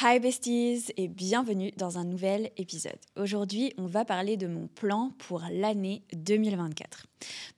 Hi besties et bienvenue dans un nouvel épisode. Aujourd'hui, on va parler de mon plan pour l'année 2024.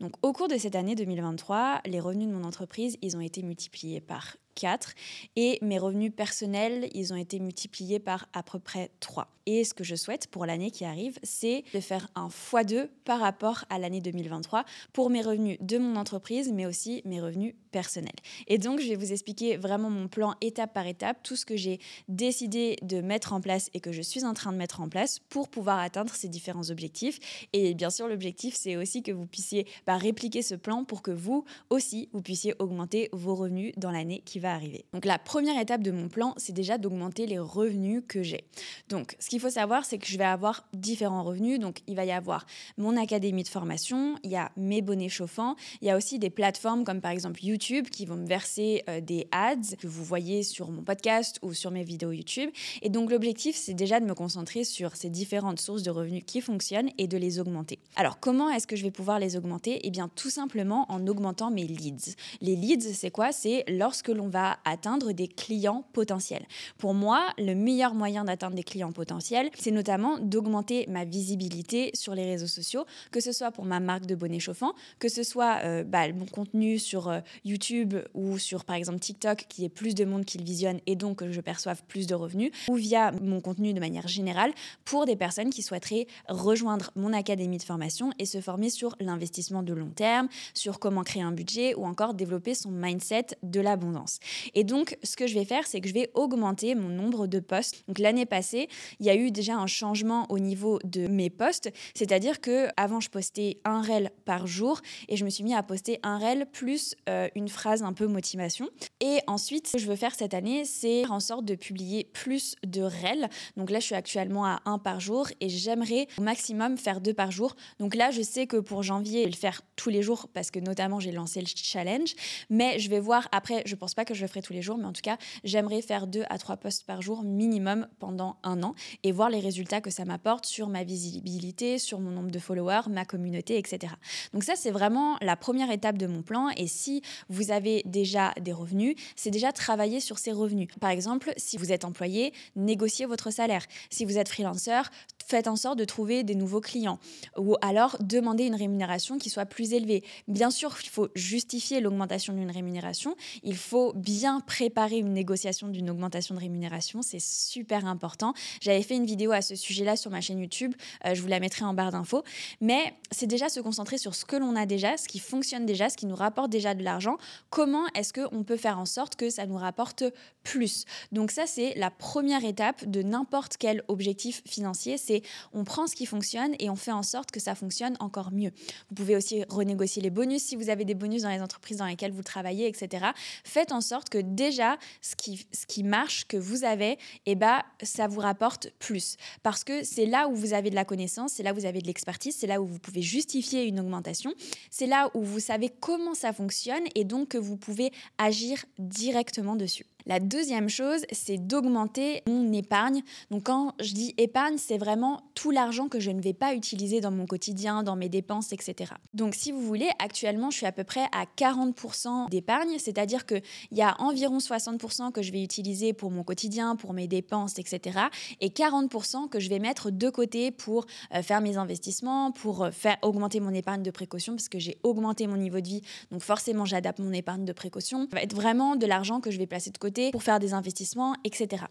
Donc au cours de cette année 2023, les revenus de mon entreprise, ils ont été multipliés par 4 et mes revenus personnels, ils ont été multipliés par à peu près 3. Et ce que je souhaite pour l'année qui arrive, c'est de faire un x2 par rapport à l'année 2023 pour mes revenus de mon entreprise, mais aussi mes revenus personnels. Et donc, je vais vous expliquer vraiment mon plan étape par étape, tout ce que j'ai décidé de mettre en place et que je suis en train de mettre en place pour pouvoir atteindre ces différents objectifs. Et bien sûr, l'objectif, c'est aussi que vous puissiez bah, répliquer ce plan pour que vous aussi, vous puissiez augmenter vos revenus dans l'année qui va arriver. Donc, la première étape de mon plan, c'est déjà d'augmenter les revenus que j'ai. Donc, ce qu'il faut savoir, c'est que je vais avoir différents revenus. Donc, il va y avoir mon académie de formation, il y a mes bonnets chauffants, il y a aussi des plateformes comme par exemple YouTube qui vont me verser euh, des ads que vous voyez sur mon podcast ou sur mes vidéos YouTube. Et donc, l'objectif, c'est déjà de me concentrer sur ces différentes sources de revenus qui fonctionnent et de les augmenter. Alors, comment est-ce que je vais pouvoir les augmenter? Eh bien, tout simplement en augmentant mes leads. Les leads, c'est quoi? C'est lorsque l'on va atteindre des clients potentiels. Pour moi, le meilleur moyen d'atteindre des clients potentiels, c'est notamment d'augmenter ma visibilité sur les réseaux sociaux, que ce soit pour ma marque de bonnets chauffants, que ce soit euh, bah, mon contenu sur euh, YouTube ou sur par exemple TikTok, qui est plus de monde qui le visionne et donc que je perçoive plus de revenus, ou via mon contenu de manière générale pour des personnes qui souhaiteraient rejoindre mon académie de formation et se former sur l'investissement de long terme, sur comment créer un budget ou encore développer son mindset de l'abondance. Et donc, ce que je vais faire, c'est que je vais augmenter mon nombre de posts. Donc l'année passée, il y a eu déjà un changement au niveau de mes posts, c'est-à-dire que avant je postais un reel par jour et je me suis mis à poster un reel plus euh, une phrase un peu motivation. Et ensuite, ce que je veux faire cette année, c'est en sorte de publier plus de reels. Donc là, je suis actuellement à un par jour et j'aimerais au maximum faire deux par jour. Donc là, je sais que pour janvier, je vais le faire tous les jours parce que notamment j'ai lancé le challenge. Mais je vais voir après, je pense pas que je le ferai tous les jours, mais en tout cas, j'aimerais faire deux à trois posts par jour minimum pendant un an et voir les résultats que ça m'apporte sur ma visibilité, sur mon nombre de followers, ma communauté, etc. Donc ça, c'est vraiment la première étape de mon plan. Et si vous avez déjà des revenus, c'est déjà travailler sur ces revenus. Par exemple, si vous êtes employé, négociez votre salaire. Si vous êtes freelanceur, faites en sorte de trouver des nouveaux clients ou alors demandez une rémunération qui soit plus élevée. Bien sûr, il faut justifier l'augmentation d'une rémunération, il faut bien préparer une négociation d'une augmentation de rémunération, c'est super important. J'avais fait une vidéo à ce sujet-là sur ma chaîne YouTube, euh, je vous la mettrai en barre d'infos, mais c'est déjà se concentrer sur ce que l'on a déjà, ce qui fonctionne déjà, ce qui nous rapporte déjà de l'argent, comment est-ce qu'on peut faire en sorte que ça nous rapporte plus? Donc ça, c'est la première étape de n'importe quel objectif financier, c'est on prend ce qui fonctionne et on fait en sorte que ça fonctionne encore mieux. Vous pouvez aussi renégocier les bonus si vous avez des bonus dans les entreprises dans lesquelles vous travaillez, etc. Faites en sorte que déjà ce qui, ce qui marche, que vous avez, eh ben, ça vous rapporte plus. Parce que c'est là où vous avez de la connaissance, c'est là où vous avez de l'expertise, c'est là où vous pouvez justifier une augmentation, c'est là où vous savez comment ça fonctionne et donc que vous pouvez agir directement dessus. La deuxième chose, c'est d'augmenter mon épargne. Donc quand je dis épargne, c'est vraiment tout l'argent que je ne vais pas utiliser dans mon quotidien, dans mes dépenses, etc. Donc si vous voulez, actuellement, je suis à peu près à 40% d'épargne, c'est-à-dire qu'il y a environ 60% que je vais utiliser pour mon quotidien, pour mes dépenses, etc. Et 40% que je vais mettre de côté pour euh, faire mes investissements, pour euh, faire augmenter mon épargne de précaution, parce que j'ai augmenté mon niveau de vie, donc forcément j'adapte mon épargne de précaution. Ça va être vraiment de l'argent que je vais placer de côté pour faire des investissements, etc.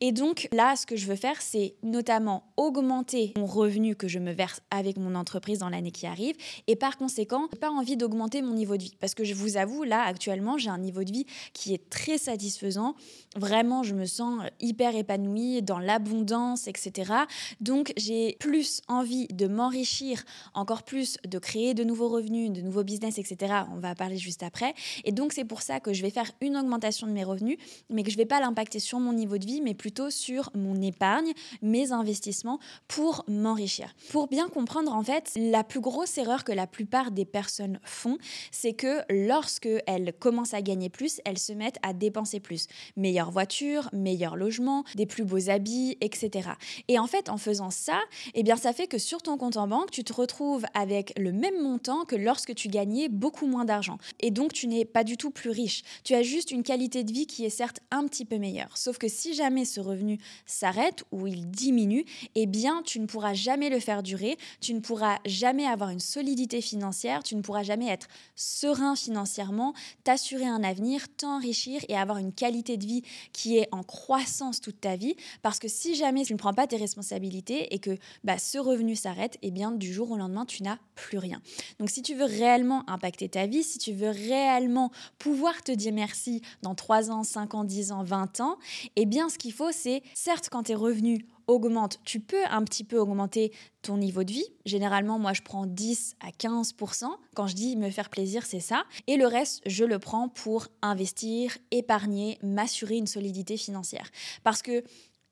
Et donc là, ce que je veux faire, c'est notamment augmenter mon revenu que je me verse avec mon entreprise dans l'année qui arrive. Et par conséquent, pas envie d'augmenter mon niveau de vie. Parce que je vous avoue, là, actuellement, j'ai un niveau de vie qui est très satisfaisant. Vraiment, je me sens hyper épanouie dans l'abondance, etc. Donc, j'ai plus envie de m'enrichir encore plus, de créer de nouveaux revenus, de nouveaux business, etc. On va parler juste après. Et donc, c'est pour ça que je vais faire une augmentation de mes revenus mais que je ne vais pas l'impacter sur mon niveau de vie, mais plutôt sur mon épargne, mes investissements pour m'enrichir. Pour bien comprendre, en fait, la plus grosse erreur que la plupart des personnes font, c'est que lorsque elles commencent à gagner plus, elles se mettent à dépenser plus. Meilleure voiture, meilleur logement, des plus beaux habits, etc. Et en fait, en faisant ça, eh bien, ça fait que sur ton compte en banque, tu te retrouves avec le même montant que lorsque tu gagnais beaucoup moins d'argent. Et donc, tu n'es pas du tout plus riche. Tu as juste une qualité de vie qui est certes un petit peu meilleur. Sauf que si jamais ce revenu s'arrête ou il diminue, eh bien, tu ne pourras jamais le faire durer, tu ne pourras jamais avoir une solidité financière, tu ne pourras jamais être serein financièrement, t'assurer un avenir, t'enrichir et avoir une qualité de vie qui est en croissance toute ta vie. Parce que si jamais tu ne prends pas tes responsabilités et que bah, ce revenu s'arrête, eh bien, du jour au lendemain, tu n'as plus rien. Donc, si tu veux réellement impacter ta vie, si tu veux réellement pouvoir te dire merci dans 3 ans, 5 ans, 10 ans, 20 ans, eh bien, ce qu'il faut, c'est, certes, quand tes revenus augmentent, tu peux un petit peu augmenter ton niveau de vie. Généralement, moi, je prends 10 à 15% Quand je dis me faire plaisir, c'est ça. Et le reste, je le prends pour investir, épargner, m'assurer une solidité financière. Parce que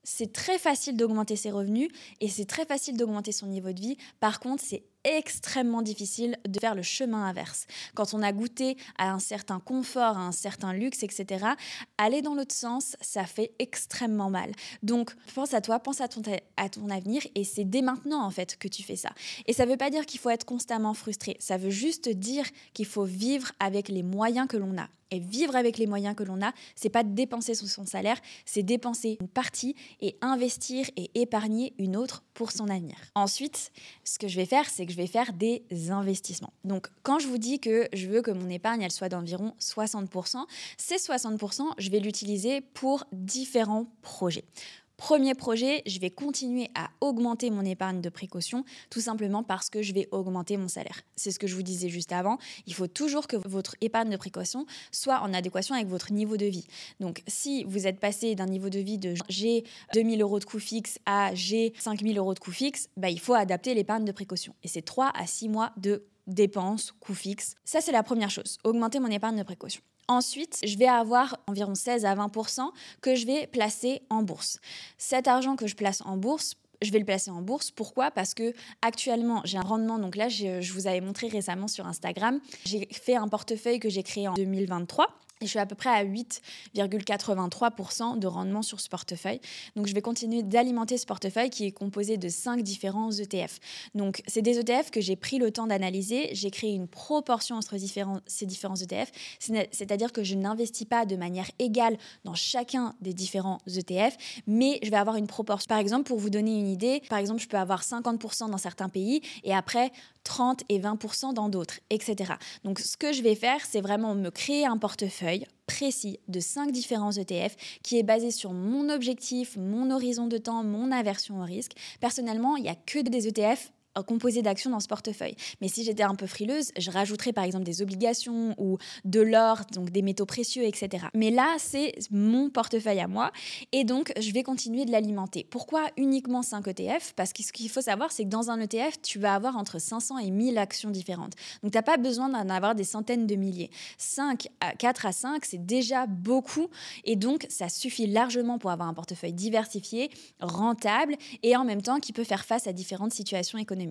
c'est très facile d'augmenter ses revenus et c'est très facile d'augmenter son niveau de vie. Par contre, c'est extrêmement difficile de faire le chemin inverse. Quand on a goûté à un certain confort, à un certain luxe, etc., aller dans l'autre sens, ça fait extrêmement mal. Donc, pense à toi, pense à ton, à ton avenir, et c'est dès maintenant, en fait, que tu fais ça. Et ça ne veut pas dire qu'il faut être constamment frustré, ça veut juste dire qu'il faut vivre avec les moyens que l'on a. Et vivre avec les moyens que l'on a, c'est pas dépenser sous son salaire, c'est dépenser une partie et investir et épargner une autre pour son avenir. Ensuite, ce que je vais faire, c'est que je vais faire des investissements. Donc, quand je vous dis que je veux que mon épargne, elle soit d'environ 60%, ces 60%, je vais l'utiliser pour différents projets. Premier projet, je vais continuer à augmenter mon épargne de précaution, tout simplement parce que je vais augmenter mon salaire. C'est ce que je vous disais juste avant. Il faut toujours que votre épargne de précaution soit en adéquation avec votre niveau de vie. Donc, si vous êtes passé d'un niveau de vie de j'ai 2000 euros de coût fixe à j'ai 5000 euros de coût fixe, bah, il faut adapter l'épargne de précaution. Et c'est 3 à 6 mois de dépenses, coûts fixes. Ça, c'est la première chose, augmenter mon épargne de précaution. Ensuite, je vais avoir environ 16 à 20 que je vais placer en bourse. Cet argent que je place en bourse, je vais le placer en bourse. Pourquoi? Parce que actuellement, j'ai un rendement. Donc là, je vous avais montré récemment sur Instagram. J'ai fait un portefeuille que j'ai créé en 2023 je suis à peu près à 8,83% de rendement sur ce portefeuille. Donc, je vais continuer d'alimenter ce portefeuille qui est composé de cinq différents ETF. Donc, c'est des ETF que j'ai pris le temps d'analyser. J'ai créé une proportion entre ces différents ETF. C'est-à-dire que je n'investis pas de manière égale dans chacun des différents ETF, mais je vais avoir une proportion. Par exemple, pour vous donner une idée, par exemple, je peux avoir 50% dans certains pays et après 30 et 20% dans d'autres, etc. Donc, ce que je vais faire, c'est vraiment me créer un portefeuille précis de cinq différents ETF qui est basé sur mon objectif, mon horizon de temps, mon aversion au risque. Personnellement, il n'y a que des ETF composé d'actions dans ce portefeuille. Mais si j'étais un peu frileuse, je rajouterais par exemple des obligations ou de l'or, donc des métaux précieux, etc. Mais là, c'est mon portefeuille à moi et donc je vais continuer de l'alimenter. Pourquoi uniquement 5 ETF Parce que ce qu'il faut savoir, c'est que dans un ETF, tu vas avoir entre 500 et 1000 actions différentes. Donc tu n'as pas besoin d'en avoir des centaines de milliers. 5 à 4 à 5, c'est déjà beaucoup et donc ça suffit largement pour avoir un portefeuille diversifié, rentable et en même temps qui peut faire face à différentes situations économiques.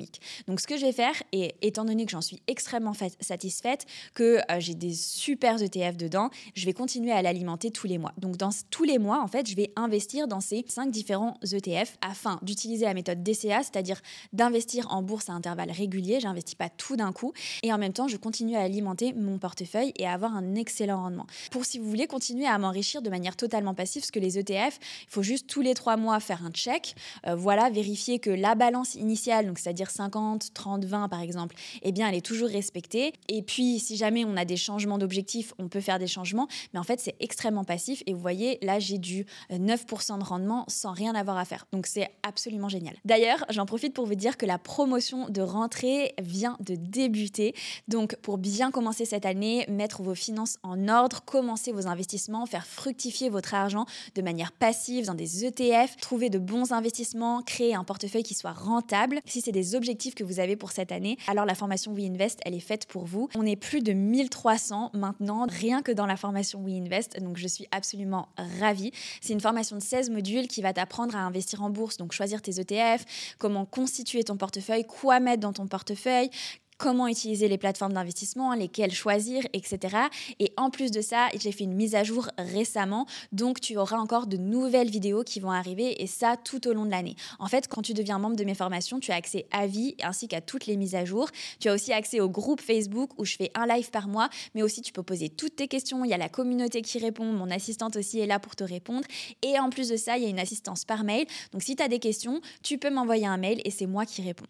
Donc ce que je vais faire, et étant donné que j'en suis extrêmement satisfaite, que euh, j'ai des super ETF dedans, je vais continuer à l'alimenter tous les mois. Donc dans tous les mois, en fait, je vais investir dans ces cinq différents ETF afin d'utiliser la méthode DCA, c'est-à-dire d'investir en bourse à intervalles réguliers. J'investis pas tout d'un coup et en même temps, je continue à alimenter mon portefeuille et à avoir un excellent rendement. Pour si vous voulez continuer à m'enrichir de manière totalement passive, parce que les ETF, il faut juste tous les trois mois faire un check, euh, voilà, vérifier que la balance initiale, donc c'est-à-dire 50, 30, 20 par exemple, eh bien elle est toujours respectée. Et puis si jamais on a des changements d'objectifs, on peut faire des changements, mais en fait c'est extrêmement passif. Et vous voyez, là j'ai du 9% de rendement sans rien avoir à faire. Donc c'est absolument génial. D'ailleurs, j'en profite pour vous dire que la promotion de rentrée vient de débuter. Donc pour bien commencer cette année, mettre vos finances en ordre, commencer vos investissements, faire fructifier votre argent de manière passive dans des ETF, trouver de bons investissements, créer un portefeuille qui soit rentable. Si c'est des objectifs que vous avez pour cette année, alors la formation WeInvest, elle est faite pour vous. On est plus de 1300 maintenant, rien que dans la formation WeInvest, donc je suis absolument ravie. C'est une formation de 16 modules qui va t'apprendre à investir en bourse, donc choisir tes ETF, comment constituer ton portefeuille, quoi mettre dans ton portefeuille, comment utiliser les plateformes d'investissement, lesquelles choisir, etc. Et en plus de ça, j'ai fait une mise à jour récemment, donc tu auras encore de nouvelles vidéos qui vont arriver et ça tout au long de l'année. En fait, quand tu deviens membre de mes formations, tu as accès à vie ainsi qu'à toutes les mises à jour. Tu as aussi accès au groupe Facebook où je fais un live par mois, mais aussi tu peux poser toutes tes questions. Il y a la communauté qui répond, mon assistante aussi est là pour te répondre. Et en plus de ça, il y a une assistance par mail. Donc si tu as des questions, tu peux m'envoyer un mail et c'est moi qui réponds.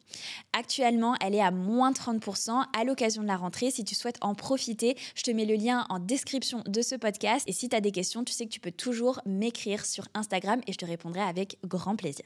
Actuellement, elle est à moins 30% à l'occasion de la rentrée. Si tu souhaites en profiter, je te mets le lien en description de ce podcast. Et si tu as des questions, tu sais que tu peux toujours m'écrire sur Instagram et je te répondrai avec grand plaisir.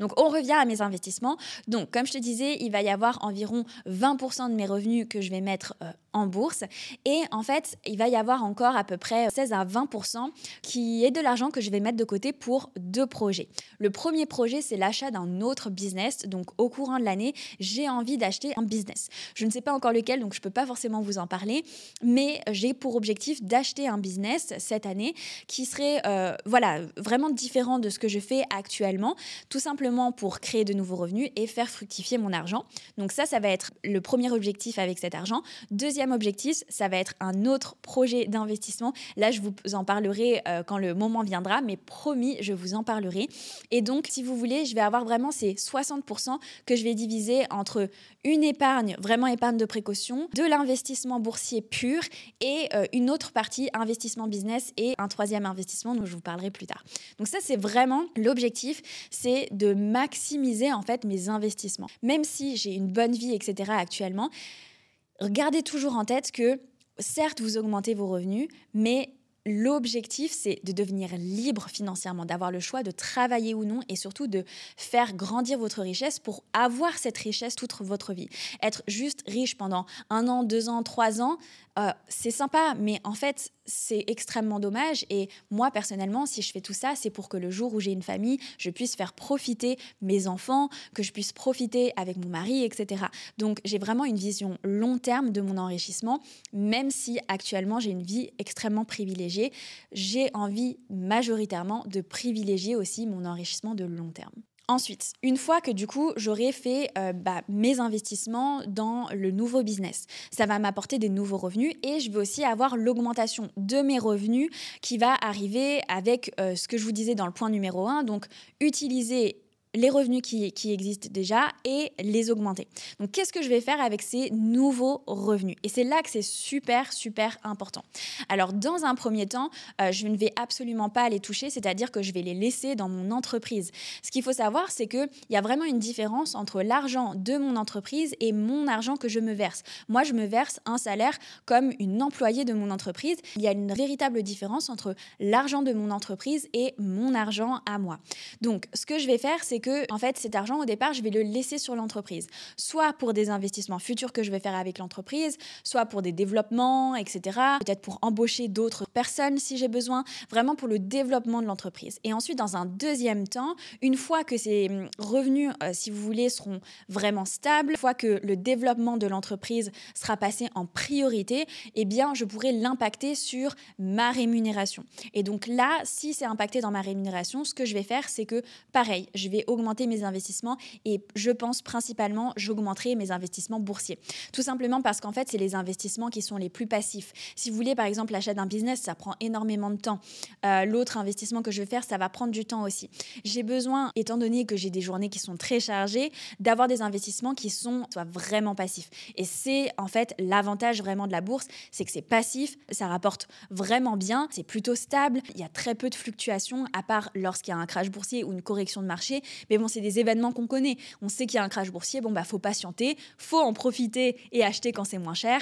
Donc on revient à mes investissements. Donc comme je te disais, il va y avoir environ 20% de mes revenus que je vais mettre euh, en bourse. Et en fait, il va y avoir encore à peu près 16 à 20% qui est de l'argent que je vais mettre de côté pour deux projets. Le premier projet, c'est l'achat d'un autre business. Donc au courant de l'année, j'ai envie d'acheter un business. Je ne sais pas encore lequel, donc je ne peux pas forcément vous en parler, mais j'ai pour objectif d'acheter un business cette année qui serait euh, voilà, vraiment différent de ce que je fais actuellement, tout simplement pour créer de nouveaux revenus et faire fructifier mon argent. Donc ça, ça va être le premier objectif avec cet argent. Deuxième objectif, ça va être un autre projet d'investissement. Là, je vous en parlerai euh, quand le moment viendra, mais promis, je vous en parlerai. Et donc, si vous voulez, je vais avoir vraiment ces 60% que je vais diviser entre une épargne, épargne de précaution, de l'investissement boursier pur et euh, une autre partie investissement business et un troisième investissement dont je vous parlerai plus tard. Donc ça, c'est vraiment l'objectif, c'est de maximiser en fait mes investissements. Même si j'ai une bonne vie, etc. actuellement, gardez toujours en tête que certes, vous augmentez vos revenus, mais L'objectif, c'est de devenir libre financièrement, d'avoir le choix de travailler ou non et surtout de faire grandir votre richesse pour avoir cette richesse toute votre vie. Être juste riche pendant un an, deux ans, trois ans, euh, c'est sympa, mais en fait, c'est extrêmement dommage. Et moi, personnellement, si je fais tout ça, c'est pour que le jour où j'ai une famille, je puisse faire profiter mes enfants, que je puisse profiter avec mon mari, etc. Donc, j'ai vraiment une vision long terme de mon enrichissement, même si actuellement, j'ai une vie extrêmement privilégiée. J'ai envie majoritairement de privilégier aussi mon enrichissement de long terme. Ensuite, une fois que du coup j'aurai fait euh, bah, mes investissements dans le nouveau business, ça va m'apporter des nouveaux revenus et je vais aussi avoir l'augmentation de mes revenus qui va arriver avec euh, ce que je vous disais dans le point numéro 1, donc utiliser les revenus qui, existent déjà et les augmenter. Donc qu'est-ce que je vais faire avec ces nouveaux revenus? Et c'est là que c'est super, super important. Alors dans un premier temps, euh, je ne vais absolument pas les toucher, c'est-à-dire que je vais les laisser dans mon entreprise. Ce qu'il faut savoir, c'est qu'il y a vraiment une différence entre l'argent de mon entreprise et mon argent que je me verse. Moi, je me verse un salaire comme une employée de mon entreprise. Il y a une véritable différence entre l'argent de mon entreprise et mon argent à moi. Donc ce que je vais faire, c'est que en fait cet argent au départ, je vais le laisser sur l'entreprise, soit pour des investissements futurs que je vais faire avec l'entreprise, soit pour des développements, etc. Peut-être pour embaucher d'autres personnes si j'ai besoin, vraiment pour le développement de l'entreprise. Et ensuite, dans un deuxième temps, une fois que ces hum, revenus, euh, si vous voulez, seront vraiment stables, une fois que le développement de l'entreprise sera passé en priorité, eh bien, je pourrai l'impacter sur ma rémunération. Et donc là, si c'est impacté dans ma rémunération, ce que je vais faire, c'est que, pareil, je vais augmenter mes investissements et je pense principalement j'augmenterai mes investissements boursiers. Tout simplement parce qu'en fait, c'est les investissements qui sont les plus passifs. Si vous voulez, par exemple, l'achat d'un business, ça prend énormément de temps. Euh, l'autre investissement que je vais faire, ça va prendre du temps aussi. J'ai besoin, étant donné que j'ai des journées qui sont très chargées, d'avoir des investissements qui sont soit vraiment passifs. Et c'est en fait l'avantage vraiment de la bourse, c'est que c'est passif, ça rapporte vraiment bien, c'est plutôt stable, il y a très peu de fluctuations, à part lorsqu'il y a un crash boursier ou une correction de marché. Mais bon, c'est des événements qu'on connaît. On sait qu'il y a un crash boursier, bon, bah, faut patienter, faut en profiter et acheter quand c'est moins cher.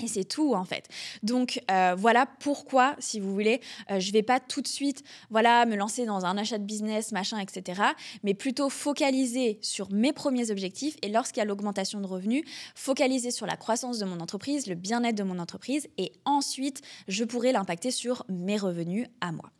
Et c'est tout en fait. Donc euh, voilà pourquoi, si vous voulez, euh, je vais pas tout de suite, voilà, me lancer dans un achat de business, machin, etc. Mais plutôt focaliser sur mes premiers objectifs et lorsqu'il y a l'augmentation de revenus, focaliser sur la croissance de mon entreprise, le bien-être de mon entreprise et ensuite je pourrai l'impacter sur mes revenus à moi.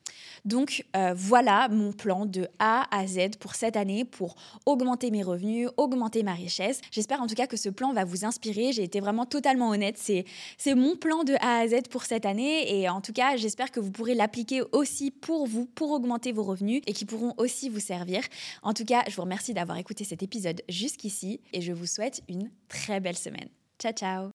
Donc euh, voilà mon plan de A à Z pour cette année pour augmenter mes revenus, augmenter ma richesse. J'espère en tout cas que ce plan va vous inspirer. J'ai été vraiment totalement honnête. C'est c'est mon plan de A à Z pour cette année. Et en tout cas, j'espère que vous pourrez l'appliquer aussi pour vous, pour augmenter vos revenus et qui pourront aussi vous servir. En tout cas, je vous remercie d'avoir écouté cet épisode jusqu'ici et je vous souhaite une très belle semaine. Ciao, ciao